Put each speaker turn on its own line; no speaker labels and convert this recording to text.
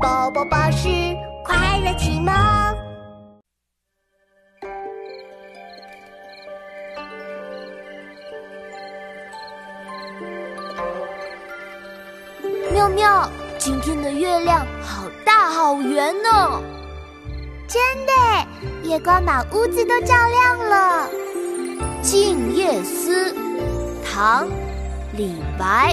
宝宝巴士快乐启蒙。
妙妙，今天的月亮好大好圆呢！
真的，月光把屋子都照亮了。
《静夜思》唐·李白。